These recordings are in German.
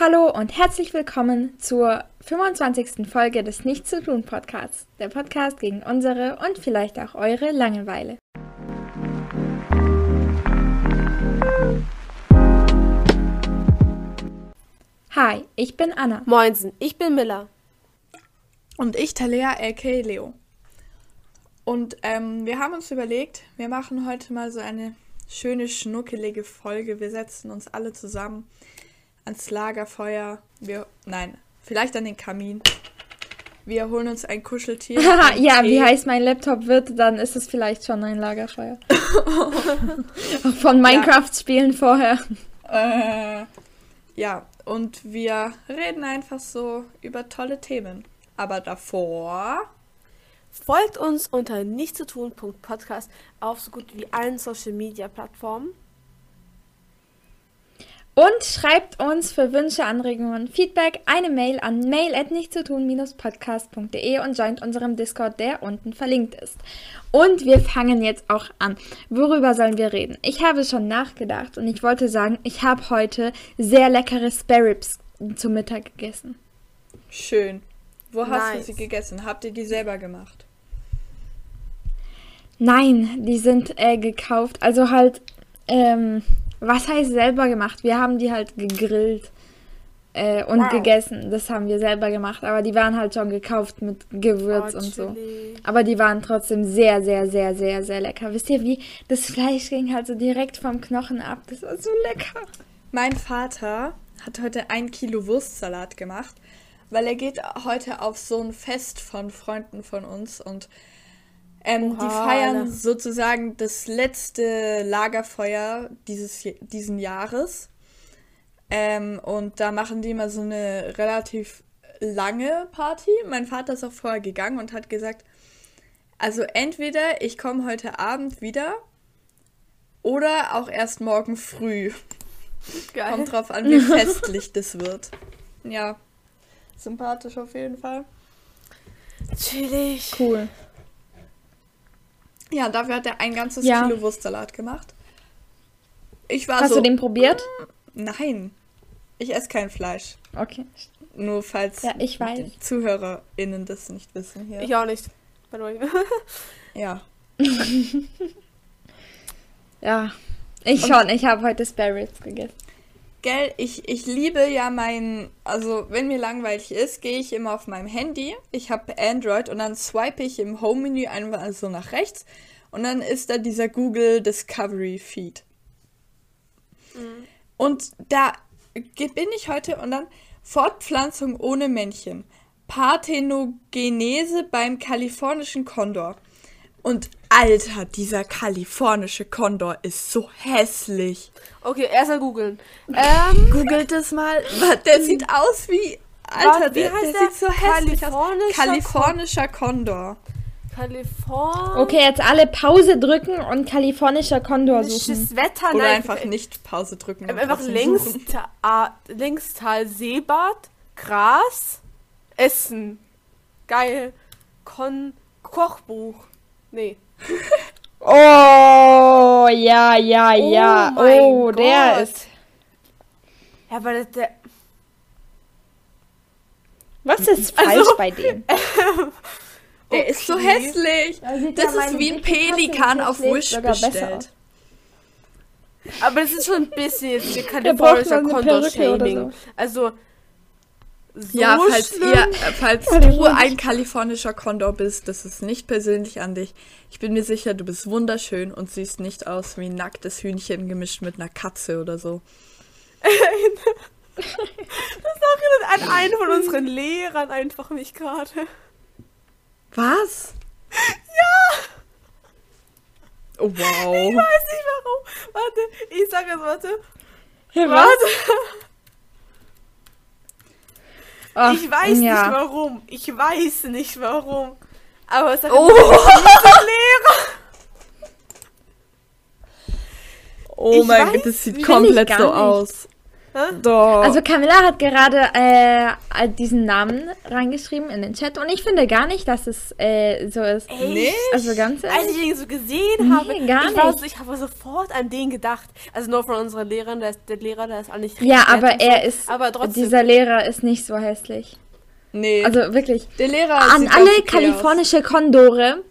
Hallo und herzlich willkommen zur 25. Folge des Nichts zu tun Podcasts. Der Podcast gegen unsere und vielleicht auch eure Langeweile. Hi, ich bin Anna. Moinsen, ich bin Miller. Und ich, Talea, a.k. Leo. Und ähm, wir haben uns überlegt, wir machen heute mal so eine schöne, schnuckelige Folge. Wir setzen uns alle zusammen ans Lagerfeuer. Wir, nein, vielleicht an den Kamin. Wir holen uns ein Kuscheltier. ja, Tee. wie heiß mein Laptop wird, dann ist es vielleicht schon ein Lagerfeuer. Von Minecraft-Spielen vorher. Äh, ja, und wir reden einfach so über tolle Themen. Aber davor folgt uns unter nichtszutun.podcast auf so gut wie allen Social Media Plattformen. Und schreibt uns für Wünsche, Anregungen, Feedback eine Mail an mail at nichtzutun-podcast.de und joint unserem Discord, der unten verlinkt ist. Und wir fangen jetzt auch an. Worüber sollen wir reden? Ich habe schon nachgedacht und ich wollte sagen, ich habe heute sehr leckere Sparrows zum Mittag gegessen. Schön. Wo nice. hast du sie gegessen? Habt ihr die selber gemacht? Nein, die sind äh, gekauft. Also halt, ähm, was heißt selber gemacht? Wir haben die halt gegrillt äh, und wow. gegessen. Das haben wir selber gemacht. Aber die waren halt schon gekauft mit Gewürz oh, und so. Aber die waren trotzdem sehr, sehr, sehr, sehr, sehr lecker. Wisst ihr wie? Das Fleisch ging halt so direkt vom Knochen ab. Das war so lecker. Mein Vater hat heute ein Kilo Wurstsalat gemacht, weil er geht heute auf so ein Fest von Freunden von uns und ähm, Oha, die feiern Alter. sozusagen das letzte Lagerfeuer dieses, diesen Jahres. Ähm, und da machen die immer so eine relativ lange Party. Mein Vater ist auch vorher gegangen und hat gesagt, also entweder ich komme heute Abend wieder oder auch erst morgen früh. Geil. Kommt drauf an, wie festlich das wird. Ja, sympathisch auf jeden Fall. Chillig. Cool. Ja, dafür hat er ein ganzes ja. Kilo Wurstsalat gemacht. Ich war Hast so, du den probiert? Mm, nein. Ich esse kein Fleisch. Okay. Nur falls ja, ich weiß. die ZuhörerInnen das nicht wissen hier. Ich auch nicht. ja. ja. Ich Und schon. Ich habe heute Spare gegessen. Gell, ich, ich liebe ja mein, also wenn mir langweilig ist, gehe ich immer auf meinem Handy. Ich habe Android und dann swipe ich im Home-Menü einfach so nach rechts und dann ist da dieser Google Discovery Feed. Mhm. Und da bin ich heute und dann Fortpflanzung ohne Männchen. Parthenogenese beim kalifornischen Kondor. Und Alter, dieser kalifornische Kondor ist so hässlich. Okay, erstmal googeln. Ähm, Googelt es mal. Der sieht aus wie. Alter, wie der, der, der, sieht so hässlich aus. Kalifornischer Kondor. Kaliforn. Okay, jetzt alle Pause drücken und kalifornischer Kondor suchen. Wetter, Oder nein, einfach nicht Pause drücken. Einfach links, ta Linkstal Seebad, Gras, Essen. Geil. Kon Kochbuch. Nee. Oh, ja, ja, ja. Oh, oh der ist. Ja, aber der. Was ist falsch also, bei dem? der okay. ist so hässlich. Da das ja ist wie ein Pelikan auf Wish bestellt. Aber das ist schon ein bisschen jetzt hier kalifornischer Condor-Shaming. So. Also, so ja, falls schlimm? ihr, äh, falls du ein kalifornischer Kondor bist, das ist nicht persönlich an dich. Ich bin mir sicher, du bist wunderschön und siehst nicht aus wie ein nacktes Hühnchen gemischt mit einer Katze oder so. das erinnert an einen von unseren Lehrern einfach mich gerade. Was? Ja! Oh, wow. Ich weiß nicht warum. Warte, ich sage jetzt, warte. Hey, warte. Ach, ich weiß ja. nicht warum. Ich weiß nicht warum. Aber es hat oh. Lehrer. Oh ich mein Gott, das sieht komplett so aus. Doch. Also Camilla hat gerade äh, diesen Namen reingeschrieben in den Chat und ich finde gar nicht, dass es äh, so ist. Echt? Also ganz ehrlich. Als ich den so gesehen nee, habe, gar ich, nicht. ich habe sofort an den gedacht. Also nur von unseren Lehrern, der, ist, der Lehrer, der ist auch nicht Ja, aber er so. ist, aber trotzdem. dieser Lehrer ist nicht so hässlich. Nee. Also wirklich. Der Lehrer An alle kalifornische Kondore.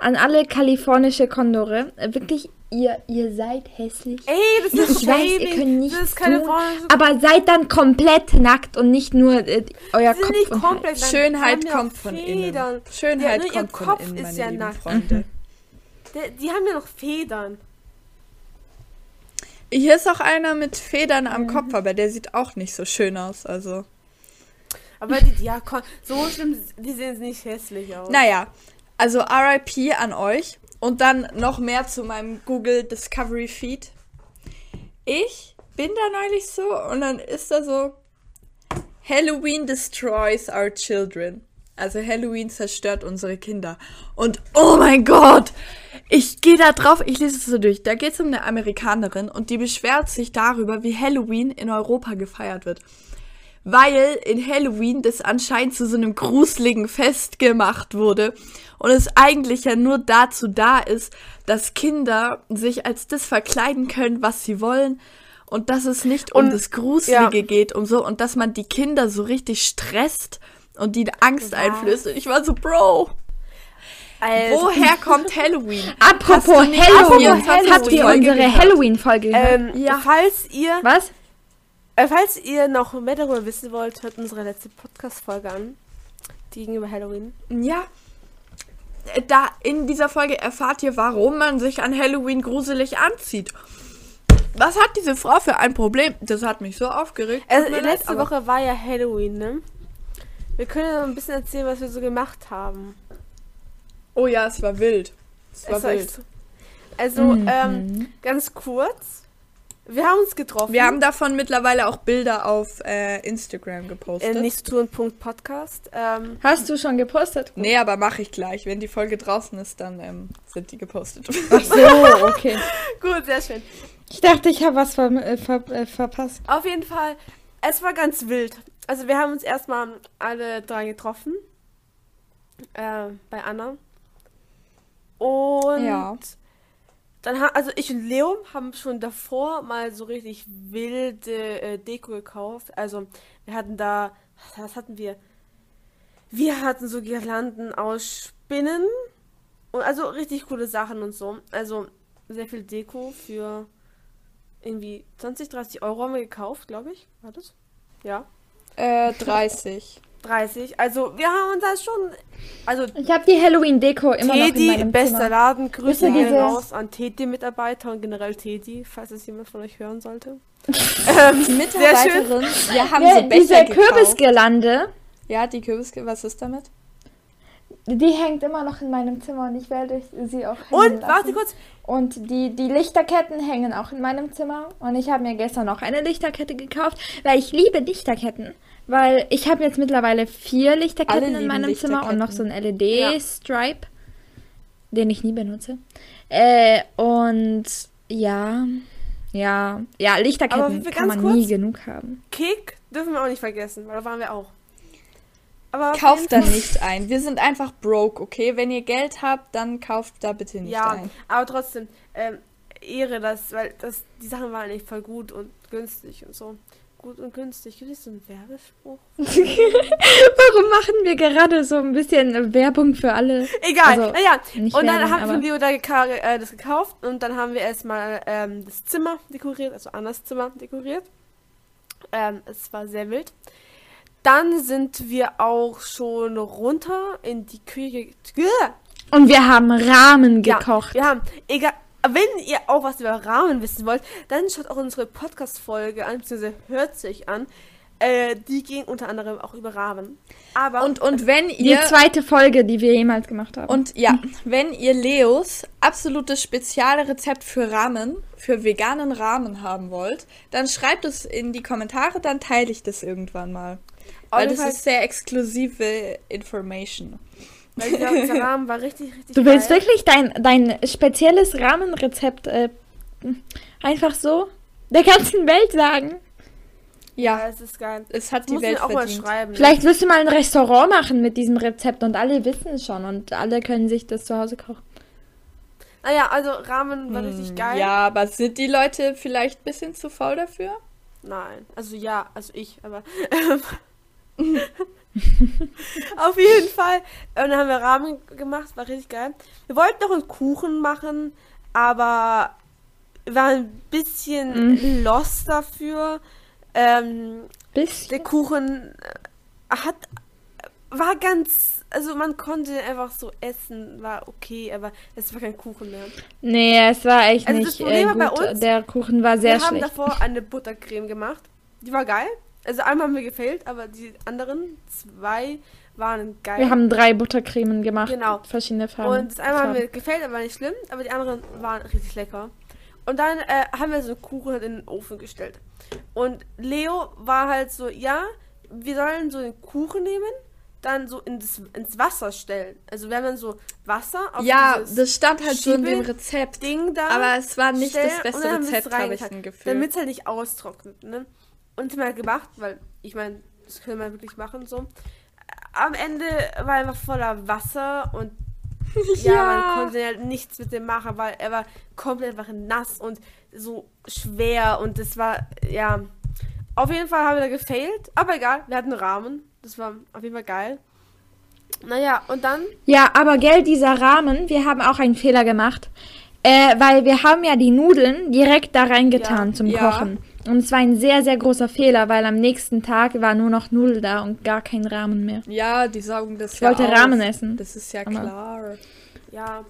An alle kalifornische Kondore. Wirklich ihr, ihr seid hässlich. Ey, das ist Ich weiß, ihr könnt nicht das ist keine tun, aber seid dann komplett nackt und nicht nur äh, euer Kopf nicht und komplett Hals. Schönheit kommt von Federn. innen. Schönheit ja, kommt von innen, meine ja lieben nackt. Freunde. Der, die haben ja noch Federn. Hier ist auch einer mit Federn am mhm. Kopf, aber der sieht auch nicht so schön aus, also. Aber die, ja, so schlimm, die sehen nicht hässlich aus. Naja, also RIP an euch. Und dann noch mehr zu meinem Google Discovery Feed. Ich bin da neulich so und dann ist da so Halloween destroys our children. Also Halloween zerstört unsere Kinder. Und oh mein Gott, ich gehe da drauf, ich lese es so durch. Da geht es um eine Amerikanerin und die beschwert sich darüber, wie Halloween in Europa gefeiert wird weil in Halloween das anscheinend zu so einem gruseligen Fest gemacht wurde und es eigentlich ja nur dazu da ist, dass Kinder sich als das verkleiden können, was sie wollen und dass es nicht um und, das Gruselige ja. geht, um so und dass man die Kinder so richtig stresst und die Angst was? einflößt. Und ich war so, Bro. Also, Woher kommt Halloween? Apropos Halloween, habt ihr unsere Halloween-Folge gehört? Ähm, ja. Falls ihr Was? Äh, falls ihr noch mehr darüber wissen wollt, hört unsere letzte Podcast-Folge an. Die ging über Halloween. Ja. Äh, da in dieser Folge erfahrt ihr, warum man sich an Halloween gruselig anzieht. Was hat diese Frau für ein Problem? Das hat mich so aufgeregt. Also, letzte leid, Woche war ja Halloween, ne? Wir können ja ein bisschen erzählen, was wir so gemacht haben. Oh ja, es war wild. Es war, es war wild. Also, mhm. ähm, ganz kurz. Wir haben uns getroffen. Wir haben davon mittlerweile auch Bilder auf äh, Instagram gepostet. Äh, nichts tun. Podcast. Ähm, Hast du schon gepostet? Nee, aber mache ich gleich. Wenn die Folge draußen ist, dann ähm, sind die gepostet. Ach so, okay. Gut, sehr schön. Ich dachte, ich habe was ver äh, ver äh, verpasst. Auf jeden Fall, es war ganz wild. Also wir haben uns erstmal alle drei getroffen. Äh, bei Anna. Und ja. Dann ha also ich und Leo haben schon davor mal so richtig wilde äh, Deko gekauft. Also wir hatten da, was hatten wir? Wir hatten so Girlanden aus Spinnen und also richtig coole Sachen und so. Also sehr viel Deko für irgendwie 20, 30 Euro haben wir gekauft, glaube ich. War das? Ja. Äh, 30. 30. Also wir haben uns das schon. Also ich habe die Halloween-Deko immer Teddy, noch in meinem bester Zimmer. Laden. Grüße gehen raus an Teddy-Mitarbeiter und generell Teddy, falls es jemand von euch hören sollte. ähm, die Mitarbeiterin, wir haben ja, so Becher diese Kürbisgelande. Ja, die Kürbisgelande, was ist damit? Die hängt immer noch in meinem Zimmer und ich werde sie auch hängen Und, lassen. warte kurz. Und die, die Lichterketten hängen auch in meinem Zimmer. Und ich habe mir gestern noch eine Lichterkette gekauft, weil ich liebe Lichterketten. Weil ich habe jetzt mittlerweile vier Lichterketten in meinem Zimmer und noch so ein LED-Stripe, ja. den ich nie benutze. Äh, und ja, ja, ja, Lichterketten kann man kurz, nie genug haben. Kick dürfen wir auch nicht vergessen, weil da waren wir auch. Aber kauft da nicht ein. Wir sind einfach broke, okay? Wenn ihr Geld habt, dann kauft da bitte nicht ja, ein. Ja, aber trotzdem, ähm, Ehre das, weil das, die Sachen waren nicht voll gut und günstig und so gut und günstig. Gibt es so einen Werbespruch? Warum machen wir gerade so ein bisschen Werbung für alle? Egal, also, naja. Und Werbung, dann haben wir da geka äh, das gekauft und dann haben wir erstmal ähm, das Zimmer dekoriert, also Annas Zimmer dekoriert. Ähm, es war sehr wild. Dann sind wir auch schon runter in die Küche. Und wir haben Rahmen gekocht. Ja, wir haben, egal, wenn ihr auch was über Rahmen wissen wollt, dann schaut auch unsere Podcast-Folge an, beziehungsweise hört sich an. Äh, die ging unter anderem auch über Rahmen. Aber und, und wenn ihr. Die zweite Folge, die wir jemals gemacht haben. Und ja, wenn ihr Leos absolutes Spezialrezept für Rahmen, für veganen Rahmen haben wollt, dann schreibt es in die Kommentare, dann teile ich das irgendwann mal. Weil das ist sehr exklusive Information. Weil dieser, dieser Rahmen war richtig, richtig Du willst geil. wirklich dein, dein spezielles Rahmenrezept äh, einfach so? der ganzen Welt sagen. Ja, es ist geil. Es hat das die muss Welt auch verdient. mal schreiben. Vielleicht wirst du mal ein Restaurant machen mit diesem Rezept und alle wissen es schon und alle können sich das zu Hause kochen. Naja, also Ramen war hm, richtig geil. Ja, aber sind die Leute vielleicht ein bisschen zu faul dafür? Nein, also ja, also ich, aber auf jeden Fall. Und dann haben wir Ramen gemacht, war richtig geil. Wir wollten noch einen Kuchen machen, aber war ein bisschen mm. lost dafür. Ähm, bisschen? Der Kuchen äh, hat war ganz, also man konnte einfach so essen, war okay, aber es war kein Kuchen mehr. Nee, es war echt also nicht äh, gut. Bei uns, der Kuchen war sehr schlecht. Wir haben davor eine Buttercreme gemacht. Die war geil. Also einmal haben wir gefällt, aber die anderen zwei waren geil. Wir haben drei Buttercremen gemacht. Genau. Verschiedene Farben. Und das einmal haben wir gefällt, aber nicht schlimm, aber die anderen waren richtig lecker. Und dann äh, haben wir so Kuchen in den Ofen gestellt. Und Leo war halt so, ja, wir sollen so den Kuchen nehmen, dann so ins, ins Wasser stellen. Also wenn man so Wasser auf Ja, das stand halt so in dem Rezept. Ding da aber es war nicht das beste Rezept, habe ich ein Gefühl. Damit es halt nicht austrocknet, ne? Und haben wir gemacht, weil ich meine, das können wir wirklich machen so. Am Ende war er einfach voller Wasser und ja, ja, man konnte ja nichts mit dem machen, weil er war komplett einfach nass und so schwer und das war, ja. Auf jeden Fall haben wir da gefailt, aber egal, wir hatten Rahmen. Das war auf jeden Fall geil. Naja, und dann. Ja, aber gell, dieser Rahmen, wir haben auch einen Fehler gemacht. Äh, weil wir haben ja die Nudeln direkt da reingetan ja, zum ja. Kochen. Und es war ein sehr, sehr großer Fehler, weil am nächsten Tag war nur noch Nudel da und gar kein Rahmen mehr. Ja, die saugen das ich ja wollte auf. Rahmen essen. Das ist ja klar. Ja.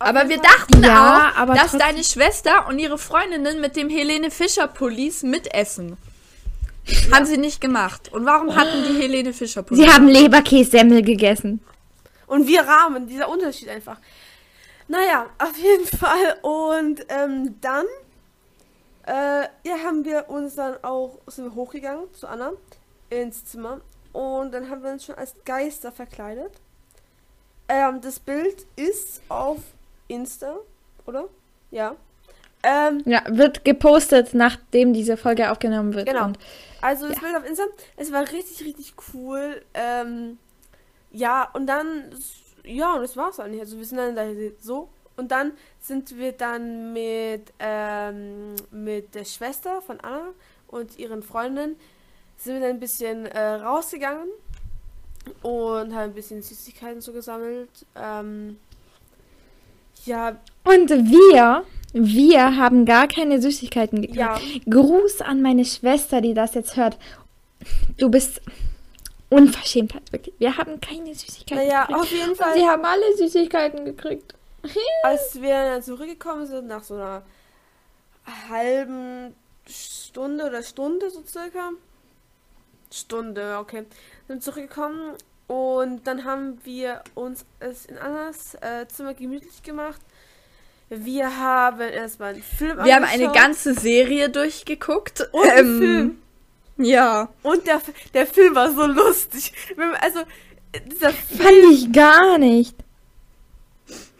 Aber wir dachten ja, auch, dass deine Schwester und ihre Freundinnen mit dem Helene Fischer Police mitessen. Ja. Haben sie nicht gemacht. Und warum hatten die Helene Fischer Police? Sie haben Leberkässemmel gegessen. Und wir Rahmen, dieser Unterschied einfach. Naja, auf jeden Fall. Und ähm, dann äh, ja, haben wir uns dann auch sind wir hochgegangen zu Anna ins Zimmer. Und dann haben wir uns schon als Geister verkleidet. Ähm, das Bild ist auf Insta, oder? Ja. Ähm, ja, wird gepostet, nachdem diese Folge aufgenommen wird. Genau. Und, also das ja. Bild auf Insta, es war richtig, richtig cool. Ähm, ja, und dann, ja, und das war's eigentlich. Also wir sind dann da so. Und dann sind wir dann mit, ähm, mit der Schwester von Anna und ihren Freundinnen sind wir dann ein bisschen äh, rausgegangen und haben ein bisschen Süßigkeiten so gesammelt. Ähm, ja. Und wir, wir haben gar keine Süßigkeiten gekriegt. Ja. Gruß an meine Schwester, die das jetzt hört. Du bist unverschämt, wirklich. Wir haben keine Süßigkeiten naja, gekriegt. auf jeden Fall. Und sie haben alle Süßigkeiten gekriegt. Als wir dann zurückgekommen sind, nach so einer halben Stunde oder Stunde so circa. Stunde, okay. Sind zurückgekommen und dann haben wir uns es in Annas äh, Zimmer gemütlich gemacht. Wir haben erstmal einen Film Wir haben eine ganze Serie durchgeguckt. Und ähm, Film. Ja. Und der, der Film war so lustig. Also, dieser Film. Fand ich gar nicht.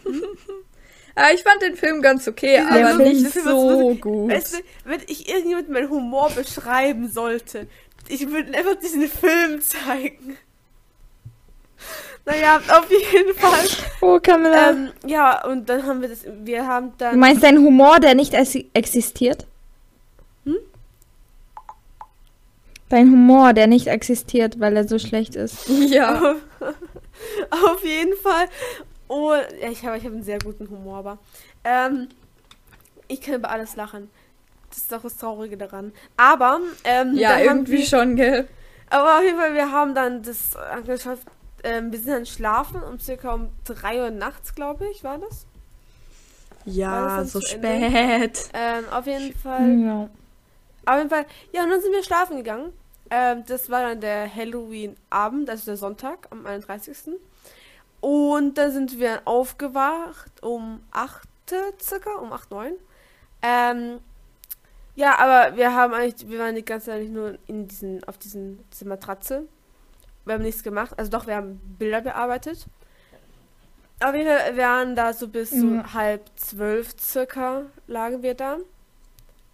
Ich fand den Film ganz okay, ja, aber nicht so gut. Weißt du, wenn ich irgendjemand meinen Humor beschreiben sollte, ich würde einfach diesen Film zeigen. Naja, auf jeden Fall. Oh, Camilla. Ähm, ja, und dann haben wir das, wir haben dann... Du meinst deinen Humor, der nicht existiert? Hm? Dein Humor, der nicht existiert, weil er so schlecht ist. Ja. auf jeden Fall. Oh, ja, ich habe ich hab einen sehr guten Humor, aber. Ähm, ich kann über alles lachen. Das ist doch das Traurige daran. Aber, ähm, Ja, irgendwie wir, schon, gell? Aber auf jeden Fall, wir haben dann das angeschaut. Ähm, wir sind dann schlafen um circa um 3 Uhr nachts, glaube ich, war das? Ja, das so spät. Ähm, auf jeden Fall. Ja. Auf jeden Fall. Ja, und dann sind wir schlafen gegangen. Ähm, das war dann der Halloween-Abend, also der Sonntag am 31. Und dann sind wir aufgewacht um 8 circa, um 8, 9. Ähm, ja, aber wir haben eigentlich, wir waren die ganze Zeit nur in diesen, auf diesen, diese Matratze. Wir haben nichts gemacht. Also doch, wir haben Bilder bearbeitet. Fall, wir waren da so bis mhm. so halb zwölf circa lagen wir da.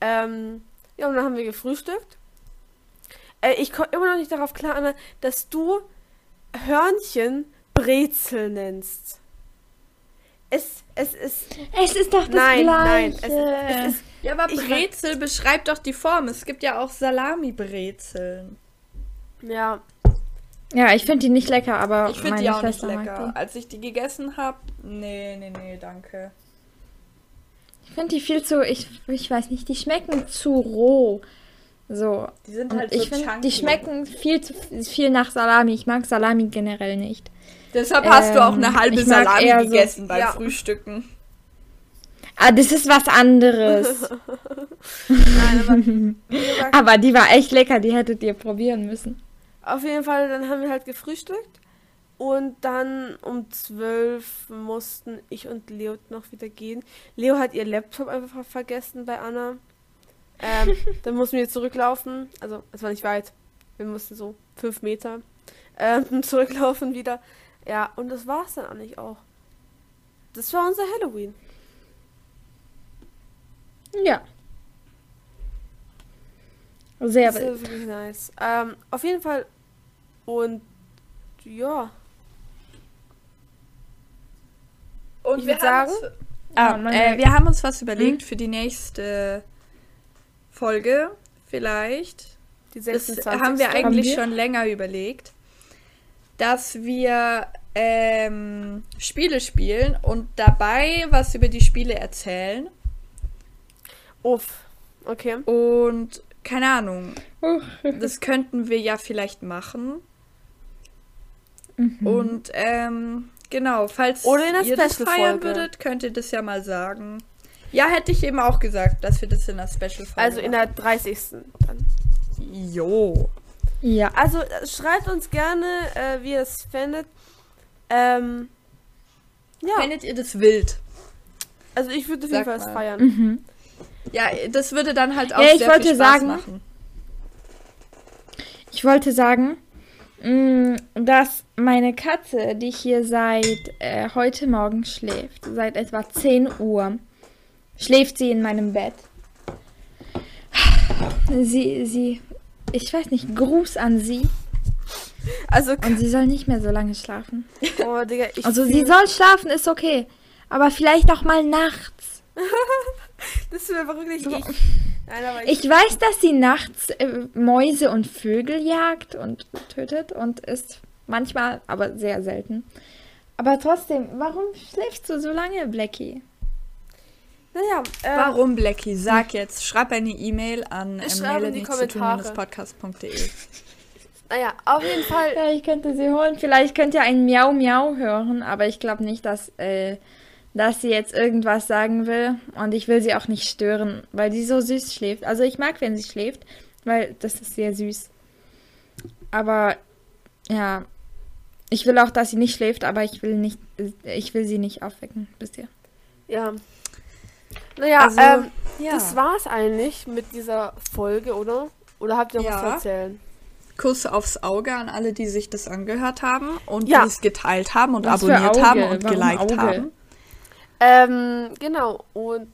Ähm, Ja, und dann haben wir gefrühstückt. Äh, ich komme immer noch nicht darauf klar, Anna, dass du Hörnchen Brezel nennst. Es, es ist. Es ist doch das nein, Gleiche. nein. Es, es ist, Ja, aber Ich- Brezel beschreibt doch die Form. Es gibt ja auch Salami-Brezeln. ja. Ja, ich finde die nicht lecker, aber Ich finde meine die auch nicht Schwester mag lecker. Als ich die gegessen habe, nee, nee, nee, danke. Ich finde die viel zu, ich, ich weiß nicht, die schmecken zu roh. So. Die sind Und halt ich so finde, chunky. die schmecken viel zu viel nach Salami. Ich mag Salami generell nicht. Deshalb hast du auch eine Ähm, halbe Salami eher so- gegessen beim Ja. Frühstücken. Ah, das ist was anderes. Nein, aber aber die war echt lecker, die hättet ihr probieren müssen. auf jeden Fall, dann haben wir halt gefrühstückt. Und dann um zwölf mussten ich und Leo noch wieder gehen. Leo hat ihr Laptop einfach vergessen bei Anna. Ähm, dann mussten wir zurücklaufen. Also, es war nicht weit. Wir mussten so fünf Meter ähm, zurücklaufen wieder. Ja, und das war's dann eigentlich auch. Das war unser Halloween. Ja. Sehr Das wild. ist wirklich nice. Ähm, auf jeden Fall. Und ja. Und Ich wir würd haben sagen- uns, ah, meine- äh, wir haben uns was überlegt für die nächste Folge. Vielleicht. Die Das 26. haben wir eigentlich wir? schon länger überlegt, dass wir ähm, Spiele spielen und dabei was über die Spiele erzählen. Uff. Okay. Und keine Ahnung, das könnten wir ja vielleicht machen. Mhm. Und ähm, genau, falls Oder in ihr das feiern würdet, könnt ihr das ja mal sagen. Ja, hätte ich eben auch gesagt, dass wir das in der Special-Folge Also in der 30. Dann. Jo. Ja. Also äh, schreibt uns gerne, äh, wie ihr es findet. Ähm, ja, Findet ihr das wild? also ich würde auf jeden Fall es feiern. Mhm. Ja, das würde dann halt auch Ja, ich sehr wollte viel Spaß sagen- machen. Ich wollte sagen, mh, dass meine Katze, die hier seit äh, heute Morgen schläft, seit etwa 10 Uhr, schläft sie in meinem Bett. Sie, sie, ich weiß nicht, Gruß an sie. Also, Und sie soll nicht mehr so lange schlafen. oh, Digga, ich Also sie soll schlafen, ist okay. Aber vielleicht auch mal nachts. Das wäre wirklich So. ich. Nein, ich, Ich weiß, dass sie nachts äh, Mäuse und Vögel jagt und tötet und ist manchmal, aber sehr selten. Aber trotzdem, warum schläfst du so lange, Blackie? Naja, äh, Warum, Blackie? Sag jetzt. Schreib eine E-Mail an Ich ähm, schreibe in die Kommentare. podcast.de. naja, auf jeden Fall. Ja, ich könnte sie holen. Vielleicht könnt ihr ein Miau Miau hören, aber ich glaube nicht, dass, äh, dass sie jetzt irgendwas sagen will. Und ich will sie auch nicht stören, weil sie so süß schläft. Also ich mag, wenn sie schläft, weil das ist sehr süß. Aber ja, ich will auch, dass sie nicht schläft, aber ich will nicht, ich will sie nicht aufwecken, ihr. Ja. Naja, Also, ähm, Ja. das war's eigentlich mit dieser Folge, oder? Oder habt ihr noch was zu Ja. erzählen? Kuss aufs Auge an alle, die sich das angehört haben und Ja. die es geteilt haben und Was abonniert haben und Warum geliked Auge? haben. Ähm, genau. Und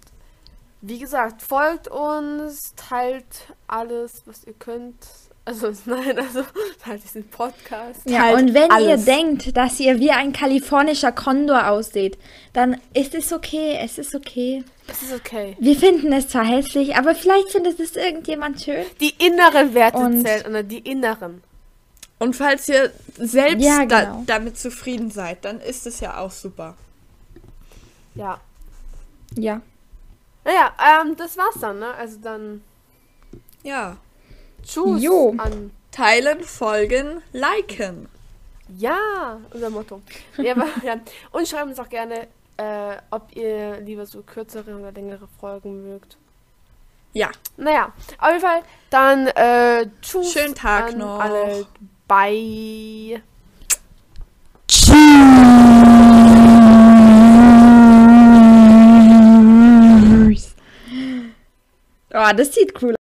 wie gesagt, folgt uns, teilt alles, was ihr könnt. Also, nein, also, teilt diesen Podcast. Ja, Teilt und wenn alles. ihr denkt, dass ihr wie ein kalifornischer Kondor ausseht, dann ist es okay, es ist okay. Das ist okay. Wir finden es zwar hässlich, aber vielleicht findet es irgendjemand schön. Die inneren Werte Und- zählen, Anna, die inneren. Und falls ihr selbst Ja, da, genau. damit zufrieden seid, dann ist es ja auch super. Ja. Ja. Naja, ähm, das war's dann, ne? Also dann Ja. Tschüss Jo. an. Teilen, folgen, liken. Ja, unser Motto. Ja, aber, ja. Und schreibt uns auch gerne, äh, ob ihr lieber so kürzere oder längere Folgen mögt. Ja. Naja, auf jeden Fall dann äh, tschüss. Schönen Tag an noch. Alle. Bye. Oh, das sieht cool